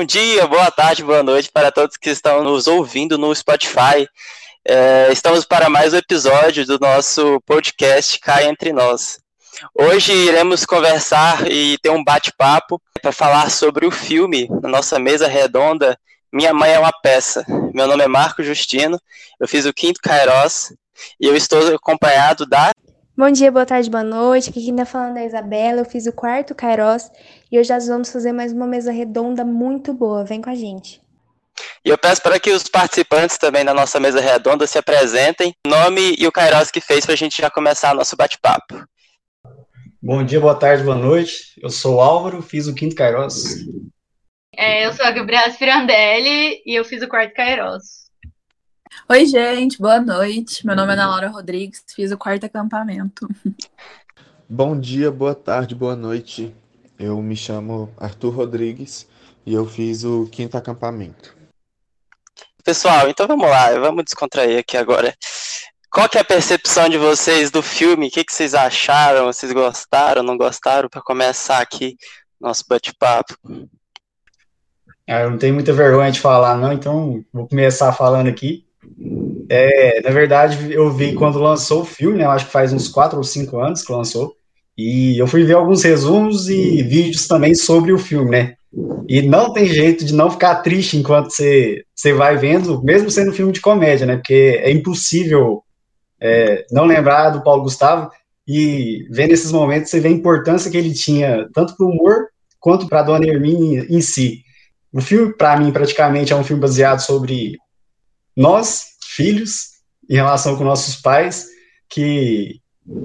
Bom dia, boa tarde, boa noite para todos que estão nos ouvindo no Spotify. É, estamos para mais um episódio do nosso podcast Cai Entre Nós. Hoje iremos conversar e ter um bate-papo para falar sobre o filme na nossa mesa redonda Minha Mãe é uma Peça. Meu nome é Marco Justino, eu fiz o quinto Kairos e eu estou acompanhado da Bom dia, boa tarde, boa noite. Aqui quem tá falando é a Isabela. Eu fiz o quarto Kairos e hoje nós vamos fazer mais uma mesa redonda muito boa. Vem com a gente. E eu peço para que os participantes também da nossa mesa redonda se apresentem, nome e o Kairos que fez para a gente já começar nosso bate-papo. Bom dia, boa tarde, boa noite. Eu sou o Álvaro, fiz o quinto Kairos. É, eu sou a Gabriela Spirandelli e eu fiz o quarto Kairos. Oi, gente, boa noite. Meu nome é Ana Laura Rodrigues, fiz o quarto acampamento. Bom dia, boa tarde, boa noite. Eu me chamo Arthur Rodrigues e eu fiz o quinto acampamento. Pessoal, então vamos lá, vamos descontrair aqui agora. Qual que é a percepção de vocês do filme? O que, que vocês acharam? Vocês gostaram, não gostaram? Para começar aqui nosso bate-papo. Ah, eu não tenho muita vergonha de falar, não, então vou começar falando aqui. É, na verdade, eu vi quando lançou o filme, né? Eu acho que faz uns 4 ou 5 anos que lançou. E eu fui ver alguns resumos e vídeos também sobre o filme, né? E não tem jeito de não ficar triste enquanto você, você vai vendo, mesmo sendo um filme de comédia, né? Porque é impossível é, não lembrar do Paulo Gustavo e vendo esses momentos você vê a importância que ele tinha, tanto para o humor quanto para a Dona Hermine em si. O filme, para mim, praticamente é um filme baseado sobre nós, filhos, em relação com nossos pais, que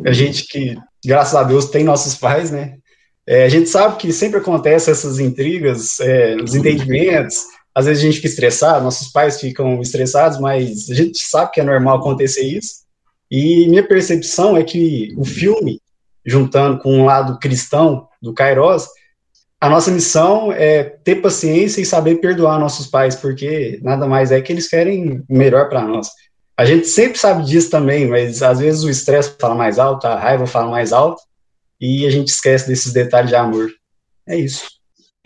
a gente que, graças a Deus, tem nossos pais, né? É, a gente sabe que sempre acontece essas intrigas, é, os entendimentos, às vezes a gente fica estressado, nossos pais ficam estressados, mas a gente sabe que é normal acontecer isso. E minha percepção é que o filme, juntando com um lado cristão do Kairos, a nossa missão é ter paciência e saber perdoar nossos pais, porque nada mais é que eles querem o melhor para nós. A gente sempre sabe disso também, mas às vezes o estresse fala mais alto, a raiva fala mais alto, e a gente esquece desses detalhes de amor. É isso.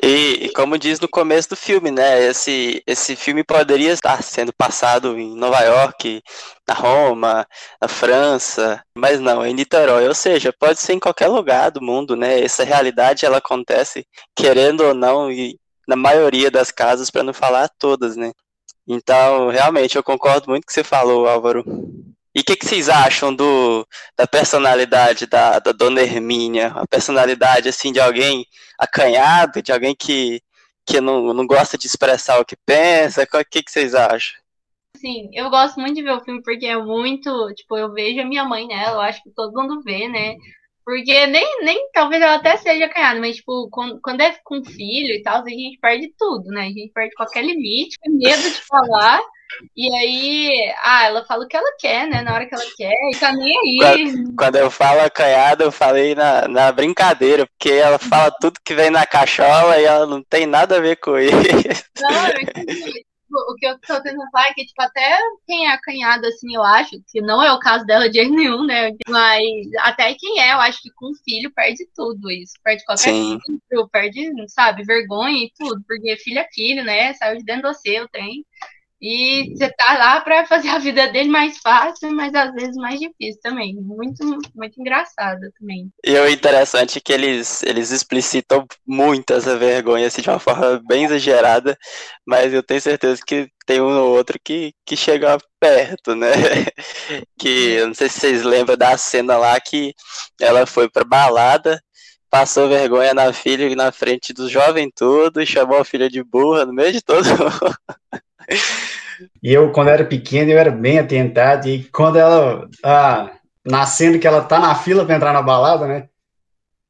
E, e, como diz no começo do filme, né? Esse, esse filme poderia estar sendo passado em Nova York, na Roma, na França, mas não, em Niterói. Ou seja, pode ser em qualquer lugar do mundo, né? Essa realidade ela acontece, querendo ou não, e na maioria das casas, para não falar todas, né? Então, realmente, eu concordo muito com o que você falou, Álvaro. E o que, que, vocês acham do, da personalidade da, da Dona Hermínia? A personalidade, assim, de alguém acanhado, de alguém que, que não, não gosta de expressar o que pensa? O que, que vocês acham? Sim, eu gosto muito de ver o filme porque é muito, tipo, eu vejo a minha mãe nela, eu acho que todo mundo vê, né? Porque nem, nem talvez ela até seja acanhada, mas, tipo, quando, quando é com filho e tal, a gente perde tudo, né? A gente perde qualquer limite, medo de falar. E aí, ah, ela fala o que ela quer, né? Na hora que ela quer, e tá nem aí. Quando, quando eu falo acanhada, eu falei na, na brincadeira, porque ela fala tudo que vem na cachola e ela não tem nada a ver com isso. Não, eu entendi. O que eu tô tentando falar é que, tipo, até quem é acanhado, assim, eu acho, que não é o caso dela de jeito nenhum, né? Mas até quem é, eu acho que com filho perde tudo isso. Perde qualquer filho, perde, sabe, vergonha e tudo, porque filho é filho, né? Saiu de dentro do seu, tem. E você tá lá para fazer a vida dele mais fácil, mas às vezes mais difícil também. Muito, muito engraçado também. E o interessante é que eles, eles explicitam muito essa vergonha assim, de uma forma bem exagerada, mas eu tenho certeza que tem um ou outro que, que chega perto, né? que eu não sei se vocês lembram da cena lá que ela foi pra balada passou vergonha na filha e na frente do jovem todo, chamou a filha de burra no meio de todo E eu, quando era pequeno, eu era bem atentado, e quando ela tá nascendo, que ela tá na fila para entrar na balada, né?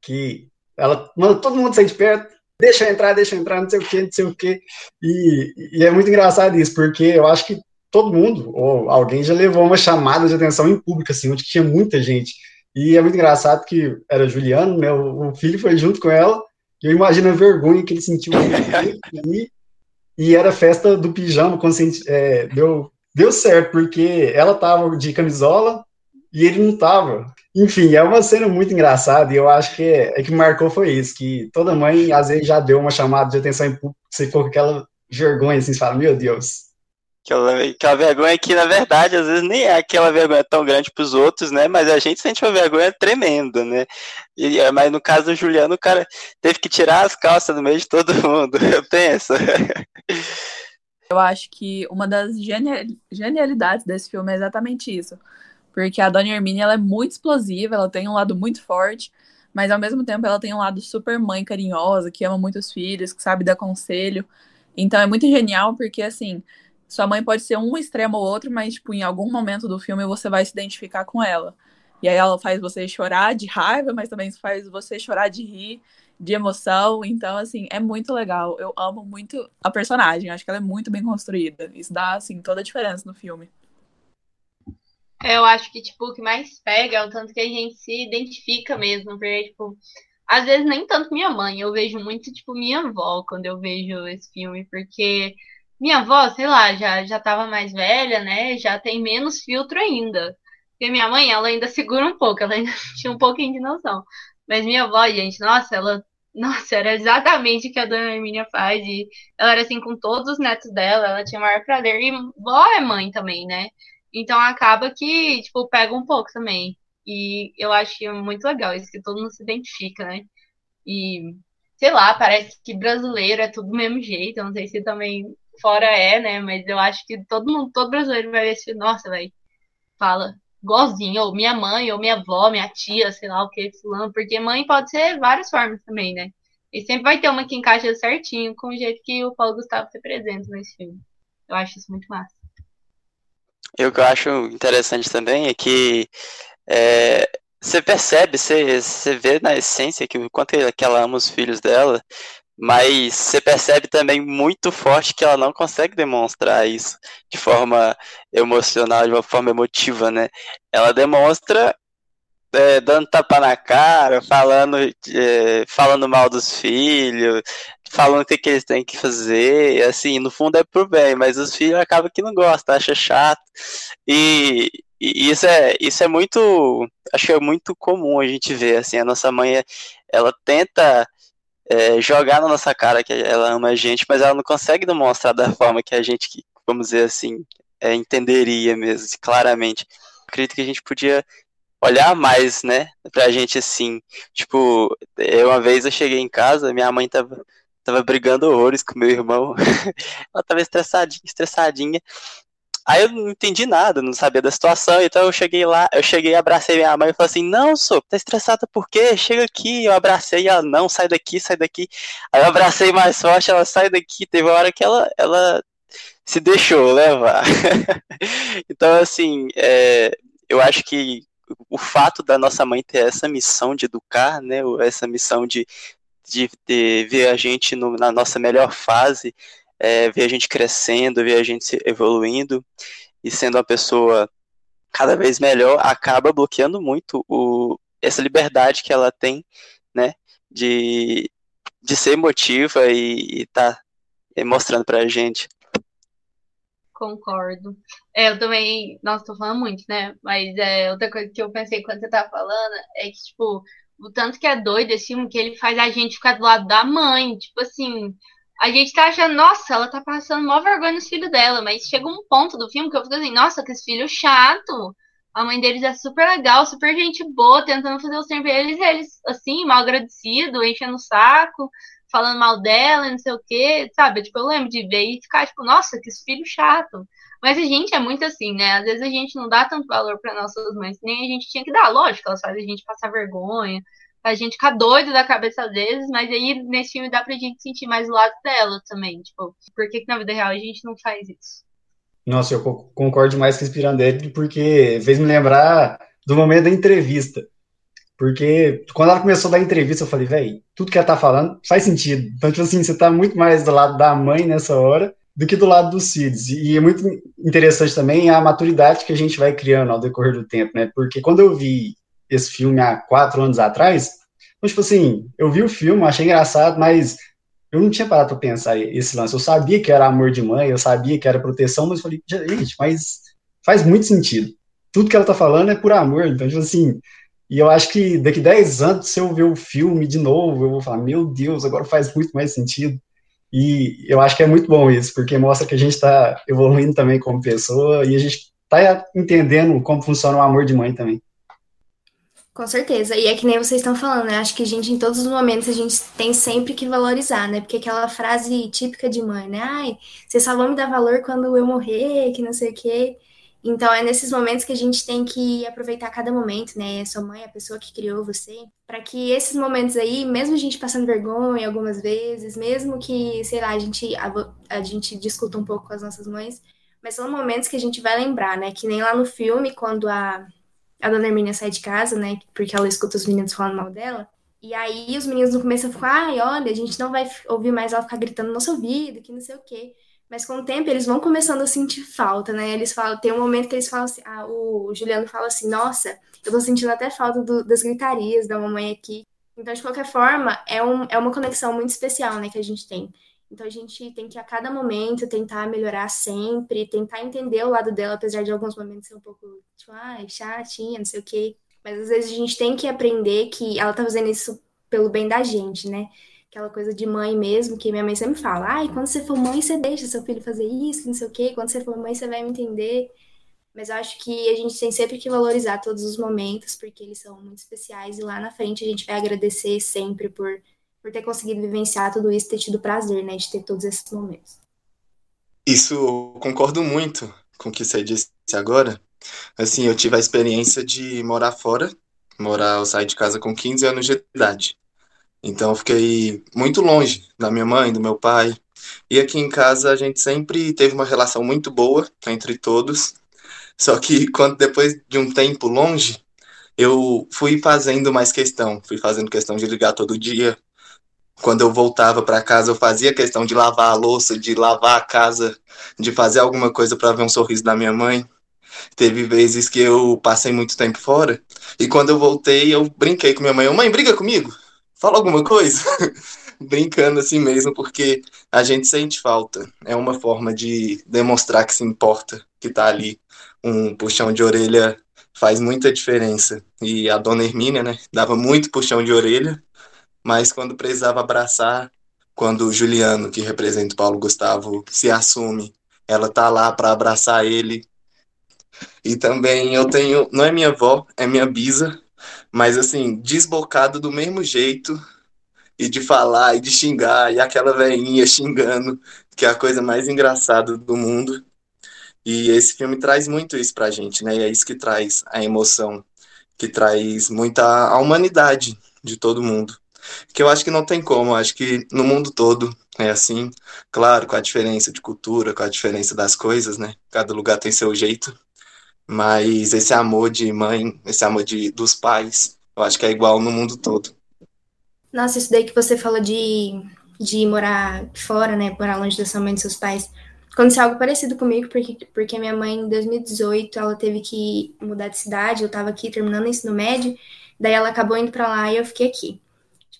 Que ela manda todo mundo sair de perto, deixa eu entrar, deixa eu entrar, não sei o que, não sei o que. E, e é muito engraçado isso, porque eu acho que todo mundo, ou alguém já levou uma chamada de atenção em público, assim, onde tinha muita gente. E é muito engraçado que era Juliano, né? O, o filho foi junto com ela, e eu imagino a vergonha que ele sentiu. e e era festa do pijama, quando é, deu, deu certo, porque ela tava de camisola e ele não tava. Enfim, é uma cena muito engraçada e eu acho que é, é que marcou foi isso, que toda mãe às vezes já deu uma chamada de atenção em público você ficou com aquela vergonha, assim, você fala, meu Deus. Aquela, aquela vergonha que, na verdade, às vezes nem é aquela vergonha tão grande para os outros, né? Mas a gente sente uma vergonha tremenda, né? E, é, mas no caso do Juliano, o cara teve que tirar as calças do meio de todo mundo. Eu penso. Eu acho que uma das genialidades desse filme é exatamente isso. Porque a Dona Hermínia ela é muito explosiva, ela tem um lado muito forte, mas ao mesmo tempo ela tem um lado super mãe carinhosa, que ama muito os filhos, que sabe dar conselho. Então é muito genial porque assim, sua mãe pode ser um extremo ou outro, mas tipo, em algum momento do filme você vai se identificar com ela. E aí ela faz você chorar de raiva, mas também faz você chorar de rir, de emoção. Então, assim, é muito legal. Eu amo muito a personagem. Acho que ela é muito bem construída. Isso dá, assim, toda a diferença no filme. Eu acho que, tipo, o que mais pega é o tanto que a gente se identifica mesmo. Porque, tipo, às vezes nem tanto minha mãe. Eu vejo muito, tipo, minha avó quando eu vejo esse filme. Porque minha avó, sei lá, já, já tava mais velha, né? Já tem menos filtro ainda. Porque minha mãe, ela ainda segura um pouco, ela ainda tinha um pouquinho de noção. Mas minha avó, gente, nossa, ela. Nossa, era exatamente o que a dona Hermínia faz. E ela era assim com todos os netos dela, ela tinha maior prazer. E vó é mãe também, né? Então acaba que, tipo, pega um pouco também. E eu acho muito legal isso, que todo mundo se identifica, né? E, sei lá, parece que brasileiro é tudo do mesmo jeito. Eu não sei se também fora é, né? Mas eu acho que todo mundo, todo brasileiro vai ver esse, nossa, velho, fala igualzinho, ou minha mãe, ou minha avó, minha tia, sei lá o que, fulano, porque mãe pode ser várias formas também, né? E sempre vai ter uma que encaixa certinho com o jeito que o Paulo Gustavo se apresenta nesse filme. Eu acho isso muito massa. E o que eu acho interessante também é que é, você percebe, você, você vê na essência que o quanto ela ama os filhos dela, mas você percebe também muito forte que ela não consegue demonstrar isso de forma emocional, de uma forma emotiva, né? Ela demonstra é, dando tapa na cara, falando, é, falando mal dos filhos, falando o que, que eles têm que fazer, assim, no fundo é pro bem, mas os filhos acabam que não gostam, acham chato, e, e isso é, isso é muito, acho que é muito comum a gente ver, assim, a nossa mãe, ela tenta é, jogar na nossa cara que ela ama a gente, mas ela não consegue demonstrar da forma que a gente, vamos dizer assim, é, entenderia mesmo, claramente. Acredito que a gente podia olhar mais, né, pra gente assim. Tipo, eu, uma vez eu cheguei em casa, minha mãe tava, tava brigando horrores com meu irmão. ela tava estressadinha, estressadinha. Aí eu não entendi nada, não sabia da situação, então eu cheguei lá, eu cheguei, abracei minha mãe e falei assim, não, sou, tá estressada por quê? Chega aqui, eu abracei ela, não, sai daqui, sai daqui. Aí eu abracei mais forte, ela sai daqui, teve uma hora que ela, ela se deixou levar. então, assim, é, eu acho que o fato da nossa mãe ter essa missão de educar, né, essa missão de, de, de ver a gente no, na nossa melhor fase, é, ver a gente crescendo, ver a gente evoluindo e sendo uma pessoa cada vez melhor, acaba bloqueando muito o, essa liberdade que ela tem, né, de, de ser emotiva e estar tá mostrando pra gente. Concordo. É, eu também, nossa, tô falando muito, né, mas é, outra coisa que eu pensei quando você tava falando é que, tipo, o tanto que é doido esse filme que ele faz a gente ficar do lado da mãe, tipo assim, a gente tá achando, nossa, ela tá passando maior vergonha nos filhos dela, mas chega um ponto do filme que eu fico assim, nossa, que esse filho chato. A mãe deles é super legal, super gente boa, tentando fazer o sempre eles, eles assim, mal agradecido, enchendo o saco, falando mal dela, não sei o quê, sabe? Tipo, eu lembro de ver e ficar, tipo, nossa, que filho chato. Mas a gente é muito assim, né? Às vezes a gente não dá tanto valor para nossas mães, nem a gente tinha que dar. Lógico, elas fazem a gente passar vergonha, a gente ficar doido da cabeça às vezes, mas aí nesse filme dá pra gente sentir mais o lado dela também. Tipo, por que, que na vida real a gente não faz isso? Nossa, eu concordo mais com esse Pirandelli, porque fez me lembrar do momento da entrevista. Porque quando ela começou a dar entrevista, eu falei, velho, tudo que ela tá falando faz sentido. Então, tipo assim, você tá muito mais do lado da mãe nessa hora do que do lado dos filhos. E é muito interessante também a maturidade que a gente vai criando ao decorrer do tempo, né? Porque quando eu vi esse filme há quatro anos atrás, então, tipo assim, eu vi o filme, achei engraçado, mas eu não tinha parado para pensar esse lance. Eu sabia que era amor de mãe, eu sabia que era proteção, mas eu falei, gente, mas faz muito sentido. Tudo que ela tá falando é por amor, então, tipo assim, e eu acho que daqui 10 anos, se eu ver o filme de novo, eu vou falar, meu Deus, agora faz muito mais sentido. E eu acho que é muito bom isso, porque mostra que a gente está evoluindo também como pessoa e a gente está entendendo como funciona o amor de mãe também. Com certeza. E é que nem vocês estão falando, né? Acho que a gente, em todos os momentos, a gente tem sempre que valorizar, né? Porque aquela frase típica de mãe, né? Ai, vocês só vão me dar valor quando eu morrer, que não sei o quê. Então, é nesses momentos que a gente tem que aproveitar cada momento, né? A sua mãe, a pessoa que criou você, para que esses momentos aí, mesmo a gente passando vergonha algumas vezes, mesmo que, sei lá, a gente, a, a gente discuta um pouco com as nossas mães, mas são momentos que a gente vai lembrar, né? Que nem lá no filme, quando a, a dona Hermínia sai de casa, né? Porque ela escuta os meninos falando mal dela. E aí os meninos no começo ficam, ai, olha, a gente não vai ouvir mais ela ficar gritando no nosso ouvido, que não sei o quê. Mas com o tempo eles vão começando a sentir falta, né? Eles falam, tem um momento que eles falam assim, ah, o Juliano fala assim, nossa, eu tô sentindo até falta do, das gritarias da mamãe aqui. Então, de qualquer forma, é, um, é uma conexão muito especial, né, que a gente tem. Então, a gente tem que, a cada momento, tentar melhorar sempre, tentar entender o lado dela, apesar de alguns momentos ser um pouco, tipo, ai, chatinha, não sei o quê. Mas, às vezes, a gente tem que aprender que ela tá fazendo isso pelo bem da gente, né? aquela coisa de mãe mesmo, que minha mãe sempre fala, ai, quando você for mãe, você deixa seu filho fazer isso, não sei o quê, quando você for mãe, você vai me entender. Mas eu acho que a gente tem sempre que valorizar todos os momentos, porque eles são muito especiais, e lá na frente a gente vai agradecer sempre por, por ter conseguido vivenciar tudo isso, ter tido prazer, né, de ter todos esses momentos. Isso, concordo muito com o que você disse agora. Assim, eu tive a experiência de morar fora, morar, eu saí de casa com 15 anos de idade. Então eu fiquei muito longe da minha mãe, do meu pai. E aqui em casa a gente sempre teve uma relação muito boa entre todos. Só que quando depois de um tempo longe, eu fui fazendo mais questão, fui fazendo questão de ligar todo dia. Quando eu voltava para casa, eu fazia questão de lavar a louça, de lavar a casa, de fazer alguma coisa para ver um sorriso da minha mãe. Teve vezes que eu passei muito tempo fora e quando eu voltei, eu brinquei com minha mãe: "Mãe, briga comigo?" fala alguma coisa? Brincando assim mesmo, porque a gente sente falta. É uma forma de demonstrar que se importa, que tá ali. Um puxão de orelha faz muita diferença. E a dona Hermínia, né, dava muito puxão de orelha, mas quando precisava abraçar, quando o Juliano, que representa o Paulo Gustavo, se assume, ela tá lá para abraçar ele. E também eu tenho, não é minha avó, é minha bisa, mas assim, desbocado do mesmo jeito, e de falar, e de xingar, e aquela velhinha xingando, que é a coisa mais engraçada do mundo. E esse filme traz muito isso pra gente, né? E é isso que traz a emoção, que traz muita a humanidade de todo mundo. Que eu acho que não tem como, acho que no mundo todo é assim, claro, com a diferença de cultura, com a diferença das coisas, né? Cada lugar tem seu jeito, mas esse amor de mãe, esse amor de, dos pais, eu acho que é igual no mundo todo. Nossa, isso daí que você falou de, de morar fora, né? Morar longe da sua mãe e dos seus pais. Aconteceu algo parecido comigo, porque, porque minha mãe, em 2018, ela teve que mudar de cidade. Eu tava aqui terminando o ensino médio, daí ela acabou indo pra lá e eu fiquei aqui.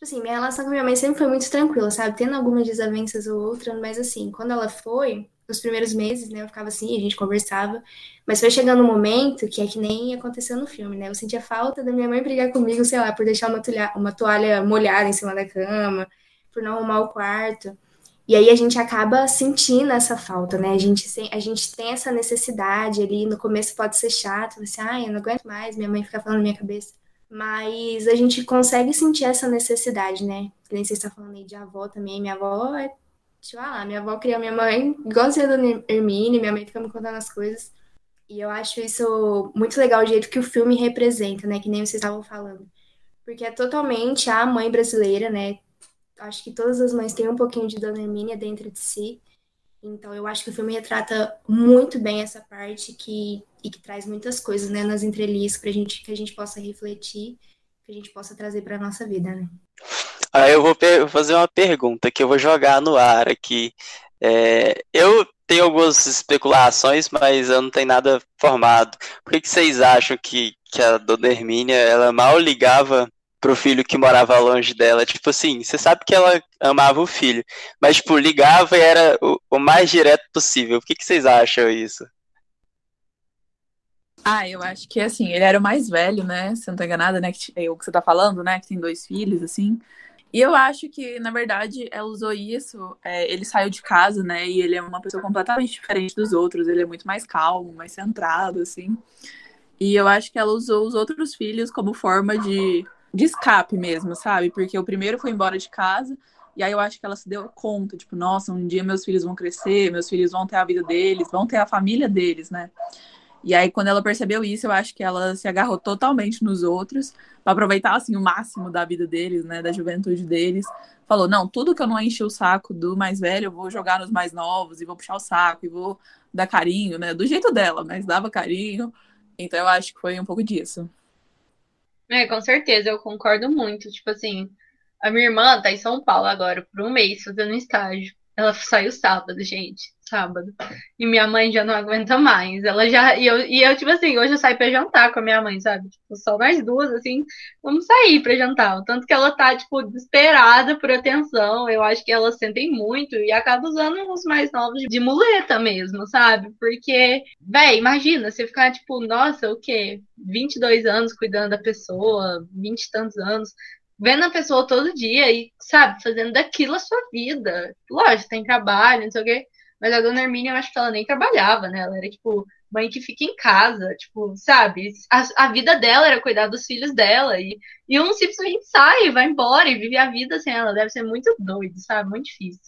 Tipo assim, minha relação com minha mãe sempre foi muito tranquila, sabe? Tendo algumas desavenças ou outras, mas assim, quando ela foi, nos primeiros meses, né, eu ficava assim, a gente conversava, mas foi chegando um momento que é que nem aconteceu no filme, né? Eu sentia falta da minha mãe brigar comigo, sei lá, por deixar uma toalha, uma toalha molhada em cima da cama, por não arrumar o quarto. E aí a gente acaba sentindo essa falta, né? A gente, a gente tem essa necessidade ali, no começo pode ser chato, você, ai, eu não aguento mais, minha mãe fica falando na minha cabeça. Mas a gente consegue sentir essa necessidade, né? Que nem você está falando aí de avó também. Minha avó é, tipo, ah, minha avó criou minha mãe, igual a da Hermine, minha mãe fica me contando as coisas. E eu acho isso muito legal, o jeito que o filme representa, né? Que nem vocês estavam falando. Porque é totalmente a mãe brasileira, né? Acho que todas as mães têm um pouquinho de Dona Hermínia dentro de si. Então eu acho que o filme retrata muito bem essa parte que, e que traz muitas coisas, né? Nas entrelinhas pra gente, que a gente possa refletir, que a gente possa trazer pra nossa vida, né? Aí eu vou fazer uma pergunta que eu vou jogar no ar aqui. É, eu tenho algumas especulações, mas eu não tenho nada formado. Por que, que vocês acham que, que a dona Hermínia ela mal ligava pro filho que morava longe dela? Tipo assim, você sabe que ela amava o filho, mas tipo, ligava e era o, o mais direto possível. Por que, que vocês acham isso? Ah, eu acho que assim, ele era o mais velho, né? Se não tô enganada, né? Que, é o que você tá falando, né? Que tem dois filhos, assim. E eu acho que, na verdade, ela usou isso. É, ele saiu de casa, né? E ele é uma pessoa completamente diferente dos outros. Ele é muito mais calmo, mais centrado, assim. E eu acho que ela usou os outros filhos como forma de, de escape mesmo, sabe? Porque o primeiro foi embora de casa. E aí eu acho que ela se deu conta, tipo, nossa, um dia meus filhos vão crescer, meus filhos vão ter a vida deles, vão ter a família deles, né? E aí, quando ela percebeu isso, eu acho que ela se agarrou totalmente nos outros, para aproveitar, assim, o máximo da vida deles, né, da juventude deles. Falou, não, tudo que eu não enchi o saco do mais velho, eu vou jogar nos mais novos, e vou puxar o saco, e vou dar carinho, né, do jeito dela, mas dava carinho. Então, eu acho que foi um pouco disso. É, com certeza, eu concordo muito. Tipo assim, a minha irmã tá em São Paulo agora, por um mês, fazendo estágio. Ela saiu sábado, gente sábado. E minha mãe já não aguenta mais. Ela já. E eu, e eu, tipo assim, hoje eu saio pra jantar com a minha mãe, sabe? Tipo, só nós duas, assim, vamos sair pra jantar. Tanto que ela tá, tipo, desesperada por atenção. Eu acho que elas sentem muito e acaba usando os mais novos de muleta mesmo, sabe? Porque, véi, imagina, você ficar, tipo, nossa, o quê? 22 anos cuidando da pessoa, 20 e tantos anos vendo a pessoa todo dia e, sabe, fazendo daquilo a sua vida. Lógico, tem trabalho, não sei o quê. Mas a dona Hermínia, eu acho que ela nem trabalhava, né? Ela era, tipo, mãe que fica em casa, tipo, sabe? A, a vida dela era cuidar dos filhos dela. E, e um simplesmente sai, vai embora e vive a vida sem ela. Deve ser muito doido, sabe? Muito difícil.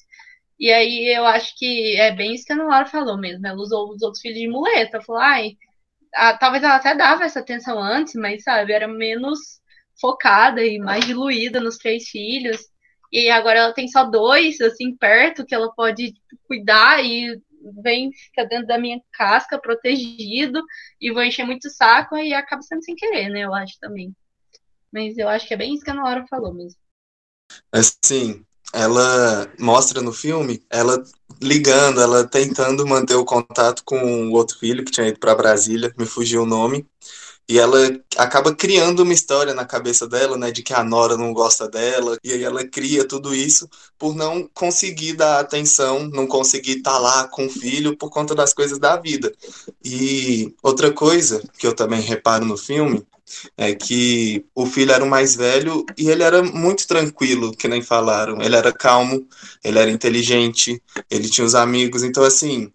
E aí eu acho que é bem isso que a Nora falou mesmo. Ela usou os outros filhos de muleta. Falou, ai, a, talvez ela até dava essa atenção antes, mas, sabe, era menos focada e mais diluída nos três filhos. E agora ela tem só dois, assim, perto, que ela pode cuidar e vem, fica dentro da minha casca, protegido, e vou encher muito saco e acaba sendo sem querer, né? Eu acho também. Mas eu acho que é bem isso que a Nora falou mesmo. Assim, ela mostra no filme ela ligando, ela tentando manter o contato com o outro filho que tinha ido para Brasília, me fugiu o nome. E ela acaba criando uma história na cabeça dela, né, de que a Nora não gosta dela, e aí ela cria tudo isso por não conseguir dar atenção, não conseguir estar tá lá com o filho por conta das coisas da vida. E outra coisa que eu também reparo no filme é que o filho era o mais velho e ele era muito tranquilo, que nem falaram. Ele era calmo, ele era inteligente, ele tinha os amigos, então assim,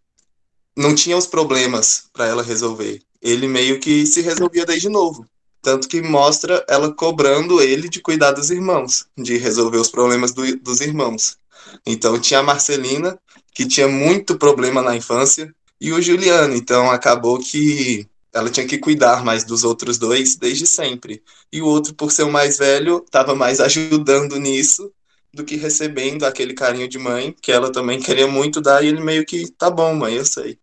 não tinha os problemas para ela resolver ele meio que se resolvia desde novo. Tanto que mostra ela cobrando ele de cuidar dos irmãos, de resolver os problemas do, dos irmãos. Então tinha a Marcelina, que tinha muito problema na infância, e o Juliano. Então acabou que ela tinha que cuidar mais dos outros dois desde sempre. E o outro, por ser o mais velho, estava mais ajudando nisso do que recebendo aquele carinho de mãe, que ela também queria muito dar, e ele meio que, tá bom, mãe, eu sei.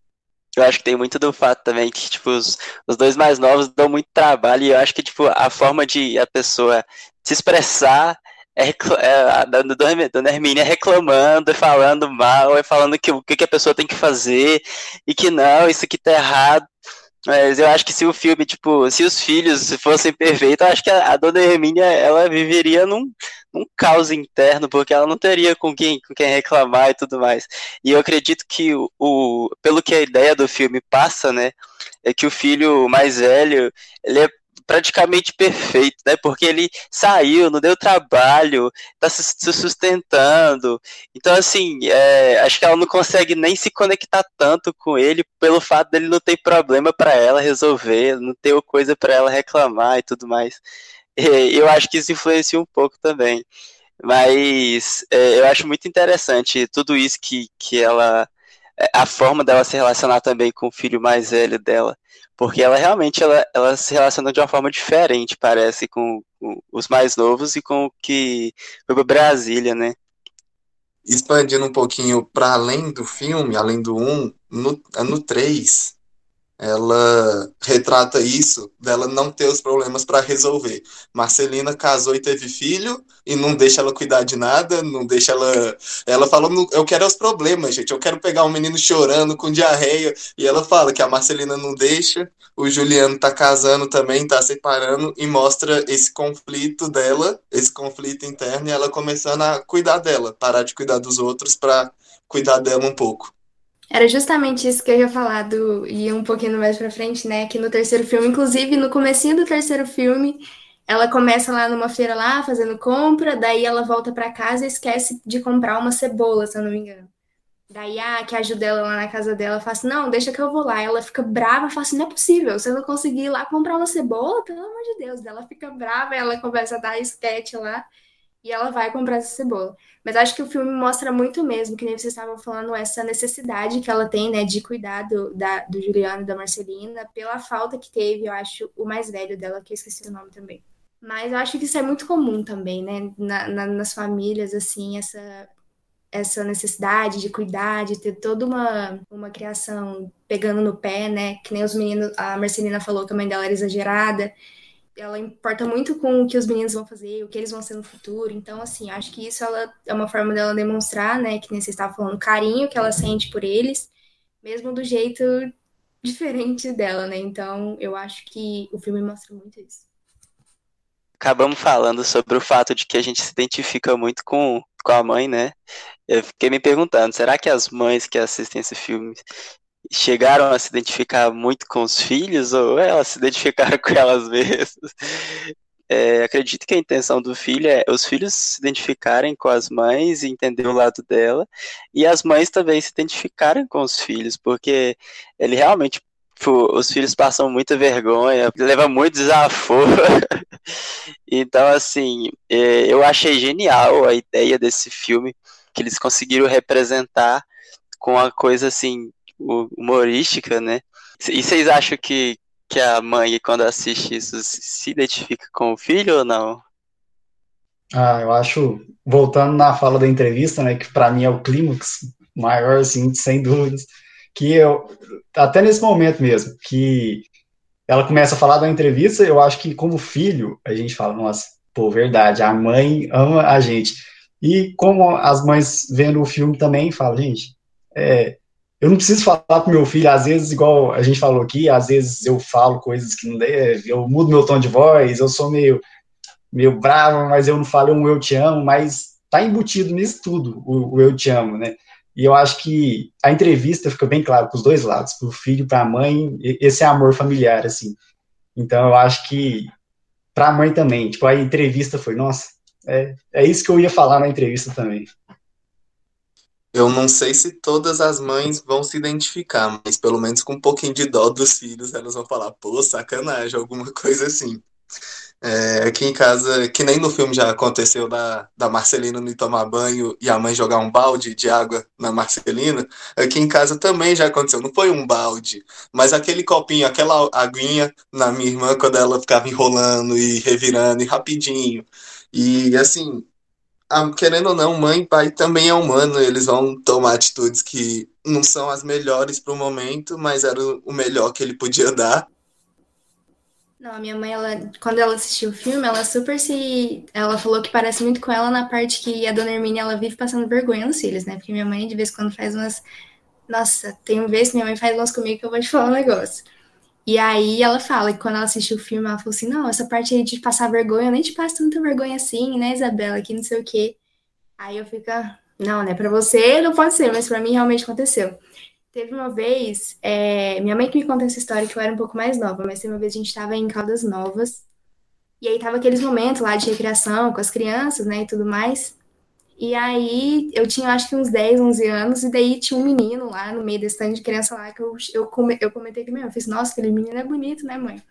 Eu acho que tem muito do fato também que, tipo, os, os dois mais novos dão muito trabalho e eu acho que, tipo, a forma de a pessoa se expressar é, é a Dona Hermínia reclamando, falando mal, falando que o que a pessoa tem que fazer e que não, isso aqui tá errado. Mas eu acho que se o filme, tipo, se os filhos fossem perfeitos, eu acho que a, Dona Hermínia, ela viveria num, num caos interno, porque ela não teria com quem, com quem reclamar e tudo mais. E eu acredito que, o, o pelo que a ideia do filme passa, né, é que o filho mais velho, ele é praticamente perfeito, né? Porque ele saiu, não deu trabalho, tá se, sustentando. Então, assim, é, acho que ela não consegue nem se conectar tanto com ele pelo fato dele não ter problema para ela resolver, não ter coisa para ela reclamar e tudo mais. E, eu acho que isso influencia um pouco também. Mas é, eu acho muito interessante tudo isso que, que ela. É, a forma dela se relacionar também com o filho mais velho dela. Porque ela realmente ela, ela se relaciona de uma forma diferente, parece, com, com os mais novos e com o que foi para Brasília, né? Expandindo um pouquinho para além do filme, além do 1, no, no 3, ela retrata isso dela não ter os problemas para resolver. Marcelina casou e teve filho e não deixa ela cuidar de nada, não deixa ela. Ela falou: eu quero os problemas, gente. Eu quero pegar um menino chorando com diarreia. E ela fala que a Marcelina não deixa. O Juliano tá casando também, tá separando e mostra esse conflito dela, esse conflito interno, e ela começando a cuidar dela, parar de cuidar dos outros para cuidar dela um pouco. Era justamente isso que eu ia falar do, e um pouquinho mais pra frente, né? Que no terceiro filme, inclusive no comecinho do terceiro filme, ela começa lá numa feira lá, fazendo compra, daí ela volta para casa e esquece de comprar uma cebola, se eu não me engano. Daí a que ajuda ela lá na casa dela fala assim, não, deixa que eu vou lá. Ela fica brava, fala assim, não é possível, você não conseguir ir lá comprar uma cebola, pelo amor de Deus. Ela fica brava, ela começa a dar sketch lá e ela vai comprar essa cebola. Mas acho que o filme mostra muito mesmo, que nem vocês estavam falando, essa necessidade que ela tem, né, de cuidar do, da, do Juliano e da Marcelina, pela falta que teve, eu acho, o mais velho dela, que eu esqueci o nome também. Mas eu acho que isso é muito comum também, né, na, na, nas famílias, assim, essa, essa necessidade de cuidar, de ter toda uma, uma criação pegando no pé, né, que nem os meninos, a Marcelina falou que a mãe dela era exagerada, ela importa muito com o que os meninos vão fazer, o que eles vão ser no futuro. Então, assim, acho que isso ela, é uma forma dela demonstrar, né, que nem você estava falando, o carinho que ela sente por eles, mesmo do jeito diferente dela, né? Então, eu acho que o filme mostra muito isso. Acabamos falando sobre o fato de que a gente se identifica muito com, com a mãe, né? Eu fiquei me perguntando, será que as mães que assistem esse filme chegaram a se identificar muito com os filhos ou elas se identificaram com elas mesmas. É, acredito que a intenção do filho é os filhos se identificarem com as mães e entender o lado dela, e as mães também se identificarem com os filhos, porque ele realmente os filhos passam muita vergonha, leva muito desaforo. então, assim, é, eu achei genial a ideia desse filme, que eles conseguiram representar com uma coisa assim humorística, né? E vocês acham que, que a mãe, quando assiste isso, se identifica com o filho ou não? Ah, eu acho, voltando na fala da entrevista, né, que para mim é o clímax maior, assim, sem dúvidas, que eu, até nesse momento mesmo, que ela começa a falar da entrevista, eu acho que como filho, a gente fala, nossa, pô, verdade, a mãe ama a gente. E como as mães vendo o filme também falam, gente, é, eu não preciso falar pro meu filho, às vezes, igual a gente falou aqui, às vezes eu falo coisas que não deve, eu mudo meu tom de voz, eu sou meio, meio bravo, mas eu não falo um eu te amo, mas tá embutido nisso tudo, o, o eu te amo, né? E eu acho que a entrevista fica bem claro para os dois lados, para o filho, para a mãe, esse amor familiar, assim. Então eu acho que para a mãe também, tipo, a entrevista foi, nossa, é, é isso que eu ia falar na entrevista também. Eu não sei se todas as mães vão se identificar, mas pelo menos com um pouquinho de dó dos filhos, elas vão falar, pô, sacanagem, alguma coisa assim. É, aqui em casa, que nem no filme já aconteceu da, da Marcelina não tomar banho e a mãe jogar um balde de água na Marcelina, aqui em casa também já aconteceu. Não foi um balde, mas aquele copinho, aquela aguinha na minha irmã quando ela ficava enrolando e revirando e rapidinho. E assim, ah, querendo ou não, mãe e pai também é humano, eles vão tomar atitudes que não são as melhores para o momento, mas era o melhor que ele podia dar. Não, a minha mãe, ela, quando ela assistiu o filme, ela super se. Ela falou que parece muito com ela na parte que a dona Hermínia ela vive passando vergonha nos filhos, né? Porque minha mãe, de vez em quando, faz umas. Nossa, tem um vez que minha mãe faz umas comigo que eu vou te falar um negócio. E aí ela fala que quando ela assistiu o filme, ela falou assim, não, essa parte aí de passar vergonha, eu nem te passo tanta vergonha assim, né, Isabela, que não sei o quê. Aí eu fico, ah, não, né, pra você não pode ser, mas pra mim realmente aconteceu. Teve uma vez, é, minha mãe que me conta essa história que eu era um pouco mais nova, mas teve uma vez a gente tava em Caldas Novas, e aí tava aqueles momentos lá de recreação com as crianças, né, e tudo mais. E aí eu tinha acho que uns 10, 11 anos, e daí tinha um menino lá no meio desse tanto de criança lá que eu, eu, come, eu comentei comigo. Eu fiz, nossa, aquele menino é bonito, né, mãe?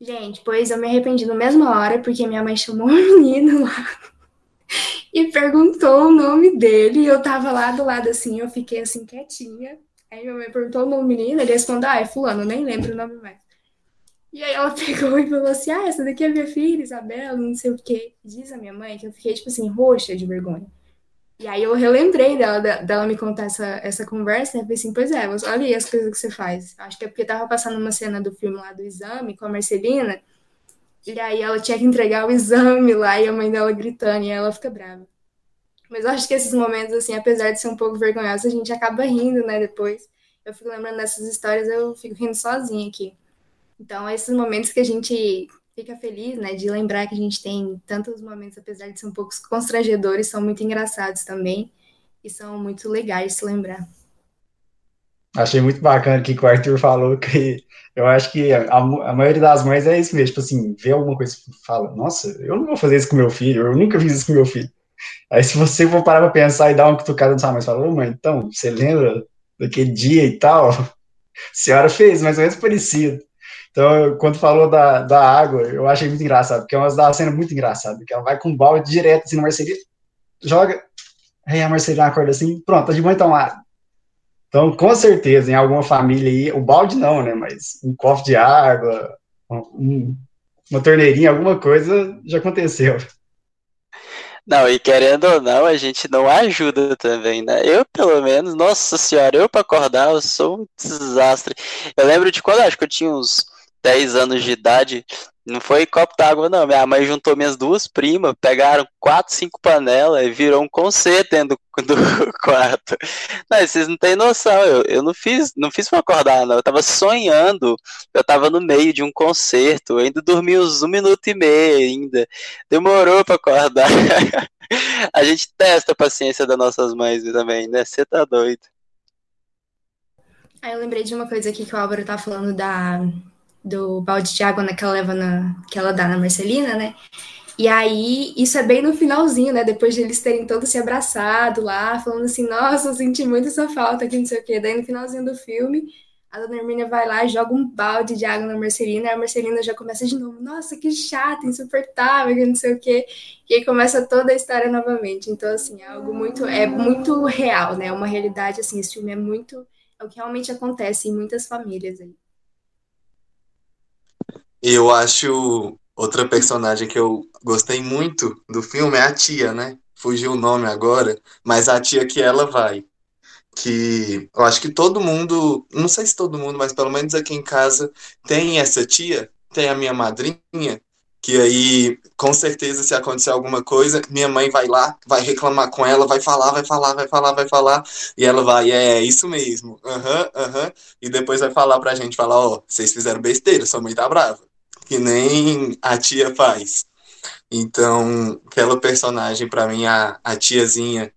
Gente, pois eu me arrependi na mesma hora, porque minha mãe chamou o menino lá e perguntou o nome dele. E eu tava lá do lado assim, eu fiquei assim quietinha. Aí minha mãe perguntou o nome do menino, ele respondeu, ah, é fulano, nem lembro o nome mais. E aí ela pegou e falou assim: Ah, essa daqui é minha filha, Isabela, não sei o quê. Diz a minha mãe que eu fiquei, tipo assim, roxa de vergonha. E aí eu relembrei dela, dela me contar essa, essa conversa, né? Eu falei assim, pois é, olha aí as coisas que você faz. Acho que é porque tava passando uma cena do filme lá do exame com a Marcelina, e aí ela tinha que entregar o exame lá, e a mãe dela gritando, e ela fica brava. Mas eu acho que esses momentos, assim, apesar de ser um pouco vergonhosos, a gente acaba rindo, né, depois. Eu fico lembrando dessas histórias, eu fico rindo sozinha aqui. Então, esses momentos que a gente fica feliz, né, de lembrar que a gente tem tantos momentos, apesar de ser um pouco constrangedores, são muito engraçados também e são muito legais de se lembrar. Achei muito bacana que o Arthur falou que eu acho que a, a, maioria das mães é isso mesmo, tipo assim, vê alguma coisa e fala, nossa, eu não vou fazer isso com meu filho, eu nunca fiz isso com meu filho. Aí se você for parar pra pensar e dar uma cutucada na sua mãe, fala, ô mãe, então, você lembra daquele dia e tal? A senhora fez mais ou menos parecido. Então, quando falou da, da água, eu achei muito engraçado, porque é uma cena muito engraçada, que ela vai com o balde direto assim na Marcelia, joga, aí a Marcelia acorda assim, pronto, tá de banho tomado. Então, com certeza, em alguma família aí, o balde não, né, mas um copo de água, um, uma torneirinha, alguma coisa já aconteceu. Não, e querendo ou não, a gente não ajuda também, né? Eu, pelo menos, nossa senhora, eu para acordar, eu sou um desastre. Eu lembro de quando acho que eu tinha uns 10 anos de idade, não foi copo d'água, não. Minha mãe juntou minhas duas primas, pegaram quatro, cinco panelas e virou um concerto dentro do, do quarto. Mas vocês não têm noção, eu, eu não fiz não fiz pra acordar, não. Eu tava sonhando, eu tava no meio de um concerto, ainda dormi uns um minuto e meio ainda. Demorou pra acordar. A gente testa a paciência das nossas mães também, né? Você tá doido. Aí eu lembrei de uma coisa aqui que o Álvaro tá falando da do balde de água né, que ela leva na, que ela dá na Marcelina, né? E aí, isso é bem no finalzinho, né? Depois de eles terem todos se abraçado lá, falando assim, nossa, eu senti muito essa falta aqui, não sei o quê. Daí no finalzinho do filme, a dona Hermínia vai lá joga um balde de água na Marcelina, e a Marcelina já começa de novo, nossa, que chata, insuportável, que não sei o quê. E aí começa toda a história novamente. Então, assim, é algo muito, é muito real, né? É uma realidade, assim, esse filme é muito, é o que realmente acontece em muitas famílias aí. Eu acho outra personagem que eu gostei muito do filme é a tia, né? Fugiu o nome agora, mas a tia que ela vai. Que eu acho que todo mundo, não sei se todo mundo, mas pelo menos aqui em casa tem essa tia, tem a minha madrinha, que aí, com certeza, se acontecer alguma coisa, minha mãe vai lá, vai reclamar com ela, vai falar, vai falar, vai falar, vai falar, e ela vai, é, é isso mesmo, aham, uhum, aham, uhum, e depois vai falar pra gente, falar, ó, oh, vocês fizeram besteira, sua mãe tá brava que nem a tia faz. Então, aquela personagem, para mim, a, a tiazinha,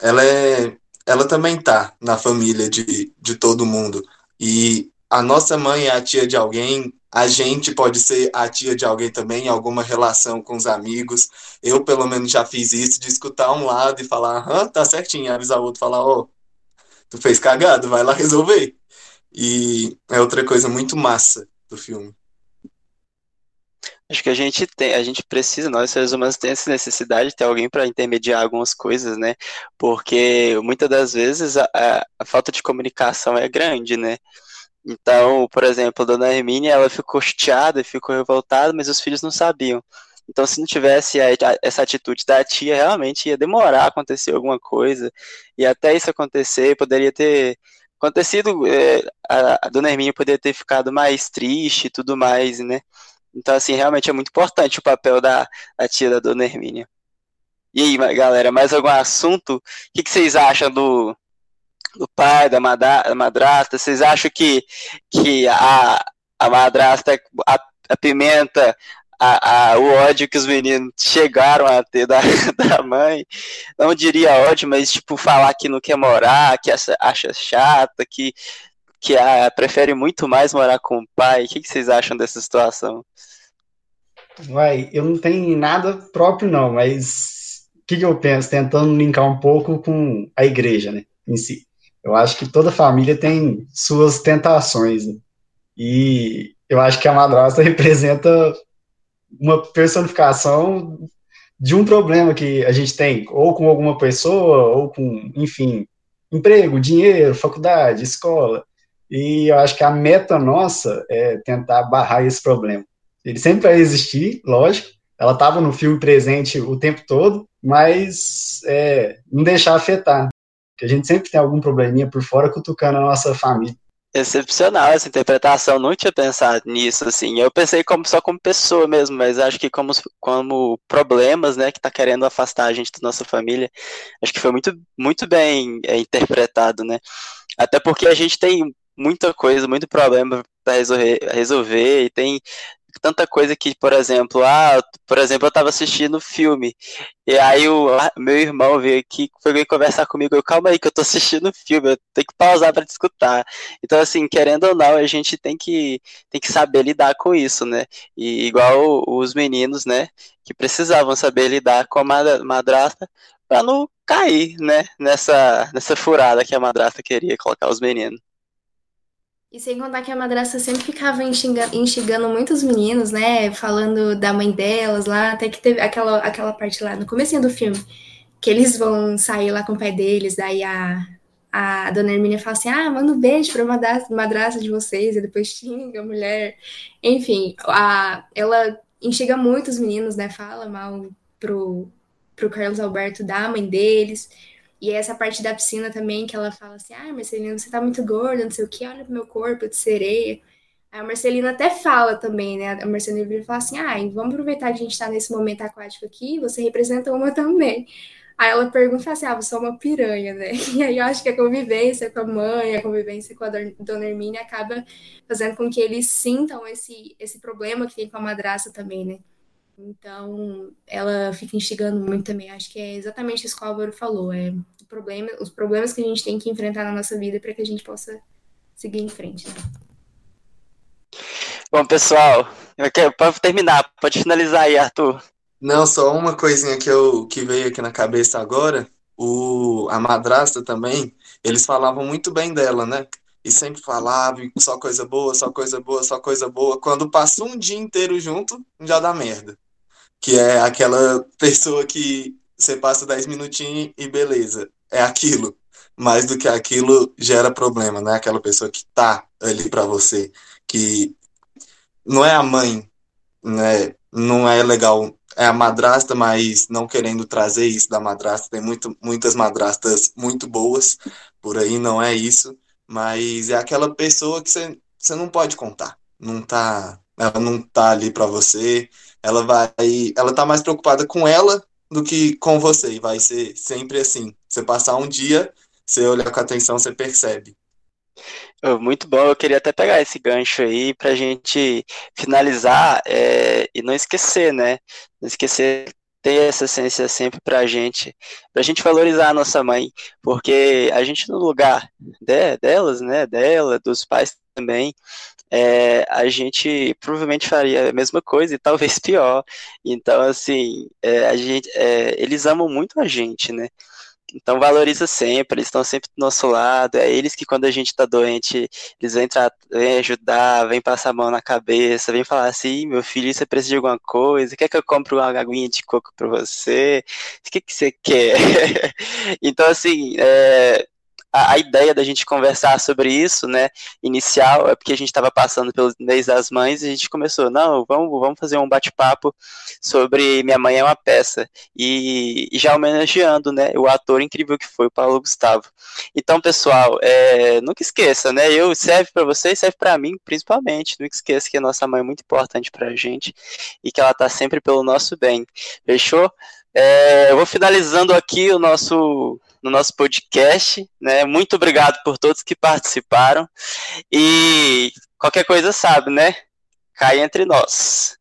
ela é. Ela também tá na família de, de todo mundo. E a nossa mãe é a tia de alguém, a gente pode ser a tia de alguém também, alguma relação com os amigos. Eu, pelo menos, já fiz isso, de escutar um lado e falar, aham, tá certinho, avisar o outro, falar, ó, oh, tu fez cagado, vai lá resolver. E é outra coisa muito massa do filme. Acho que a gente tem, a gente precisa, nós seres humanos temos essa necessidade de ter alguém para intermediar algumas coisas, né? Porque muitas das vezes a, a, a, falta de comunicação é grande, né? Então, por exemplo, a dona Hermínia, ela ficou chateada, ficou revoltada, mas os filhos não sabiam. Então, se não tivesse a, essa atitude da tia, realmente ia demorar a acontecer alguma coisa. E até isso acontecer, poderia ter acontecido, é, a, a dona Hermínia poderia ter ficado mais triste e tudo mais, né? Então, assim, realmente é muito importante o papel da, da tia da dona Hermínia. E aí, galera, mais algum assunto? O que, que vocês acham do, do pai, da, madrasta? Vocês acham que, que a, a madrasta apimenta a, a, o ódio que os meninos chegaram a ter da, da mãe? Não diria ódio, mas tipo, falar que não quer morar, que acha, acha chata, que que a, prefere muito mais morar com o pai. O que, que vocês acham dessa situação? Vai, eu não tenho nada próprio, não, mas o que, que eu penso? Tentando linkar um pouco com a igreja, né, em si. Eu acho que toda família tem suas tentações, né? E eu acho que a madrasta representa uma personificação de um problema que a gente tem, ou com alguma pessoa, ou com, enfim, emprego, dinheiro, faculdade, escola. E eu acho que a meta nossa é tentar barrar esse problema. Ele sempre vai existir, lógico. Ela estava no filme presente o tempo todo, mas é, não deixar afetar. Porque a gente sempre tem algum probleminha por fora cutucando a nossa família. Excepcional essa interpretação, não tinha pensado nisso, assim. Eu pensei como, só como pessoa mesmo, mas acho que como, como problemas, né, que tá querendo afastar a gente da nossa família, acho que foi muito, muito bem é, interpretado, né. Até porque a gente tem muita coisa, muito problema para resolver, resolver, e tem tanta coisa que, por exemplo, ah, por exemplo, eu tava assistindo filme, e aí o meu irmão veio aqui, foi conversar comigo, eu, calma aí que eu tô assistindo filme, eu tenho que pausar para escutar. Então, assim, querendo ou não, a gente tem que, tem que saber lidar com isso, né? E igual os meninos, né, que precisavam saber lidar com a madrasta para não cair, né, nessa, nessa furada que a madrasta queria colocar os meninos. E sem contar que a madrasta sempre ficava instigando muitos meninos, né? Falando da mãe delas lá, até que teve aquela, aquela parte lá no começo do filme, que eles vão sair lá com o pai deles, daí a, a dona Hermínia fala assim, ah, manda um beijo pra madrasta, madrasta de vocês, e depois xinga a mulher. Enfim, a, ela instiga muitos meninos, né? Fala mal pro, pro Carlos Alberto da mãe deles. E essa parte da piscina também, que ela fala assim: ah, Marcelina, você tá muito gorda, não sei o que, olha pro meu corpo de sereia. A Marcelina até fala também, né? A Marcelina fala assim: ah, vamos aproveitar que a gente tá nesse momento aquático aqui, você representa uma também. Aí ela pergunta assim: ah, você é uma piranha, né? E aí eu acho que a convivência com a mãe, a convivência com a dona Hermínia acaba fazendo com que eles sintam esse, esse problema que tem com a madraça também, né? Então, ela fica instigando muito também. Acho que é exatamente isso que o Álvaro falou. É problema, os problemas que a gente tem que enfrentar na nossa vida para que a gente possa seguir em frente. Né? Bom, pessoal, eu quero, pode terminar, pode finalizar aí, Arthur. Não, só uma coisinha que, eu, que veio aqui na cabeça agora. O, a madrasta também, eles falavam muito bem dela, né? E sempre falavam só coisa boa, só coisa boa, só coisa boa. Quando passa um dia inteiro junto, já dá merda. Que é aquela pessoa que você passa 10 minutinhos e beleza é aquilo. Mais do que aquilo gera problema, né? Aquela pessoa que tá ali para você, que não é a mãe, né? Não é legal. É a madrasta, mas não querendo trazer isso da madrasta. Tem muito, muitas madrastas muito boas por aí, não é isso. Mas é aquela pessoa que você, você não pode contar. Não tá, ela não tá ali para você. Ela vai, ela tá mais preocupada com ela do que com você. E vai ser sempre assim. Você passar um dia, você olhar com atenção, você percebe. Muito bom, eu queria até pegar esse gancho aí para a gente finalizar é, e não esquecer, né? Não esquecer ter essa essência sempre para a gente, para a gente valorizar a nossa mãe, porque a gente no lugar de, delas, né, dela, dos pais também, é, a gente provavelmente faria a mesma coisa e talvez pior. Então, assim, é, a gente, é, eles amam muito a gente, né? Então valoriza sempre, eles estão sempre do nosso lado. É eles que quando a gente está doente, eles vêm, vêm ajudar, vêm passar a mão na cabeça, vêm falar assim, meu filho, você precisa de alguma coisa? Quer que eu compre uma aguinha de coco para você? O que, que você quer? então, assim, é, a, a, ideia da gente conversar sobre isso, né, inicial, é porque a gente estava passando pelo mês das mães e a gente começou, não, vamos, vamos fazer um bate-papo sobre Minha Mãe é uma Peça, e, e, já homenageando, né, o ator incrível que foi o Paulo Gustavo. Então, pessoal, é, nunca esqueça, né, eu serve para vocês, serve para mim, principalmente, nunca esqueça que a nossa mãe é muito importante para a gente e que ela está sempre pelo nosso bem, fechou? É, eu vou finalizando aqui o nosso no nosso podcast. Né? Muito obrigado por todos que participaram. E qualquer coisa sabe, né? Cai entre nós.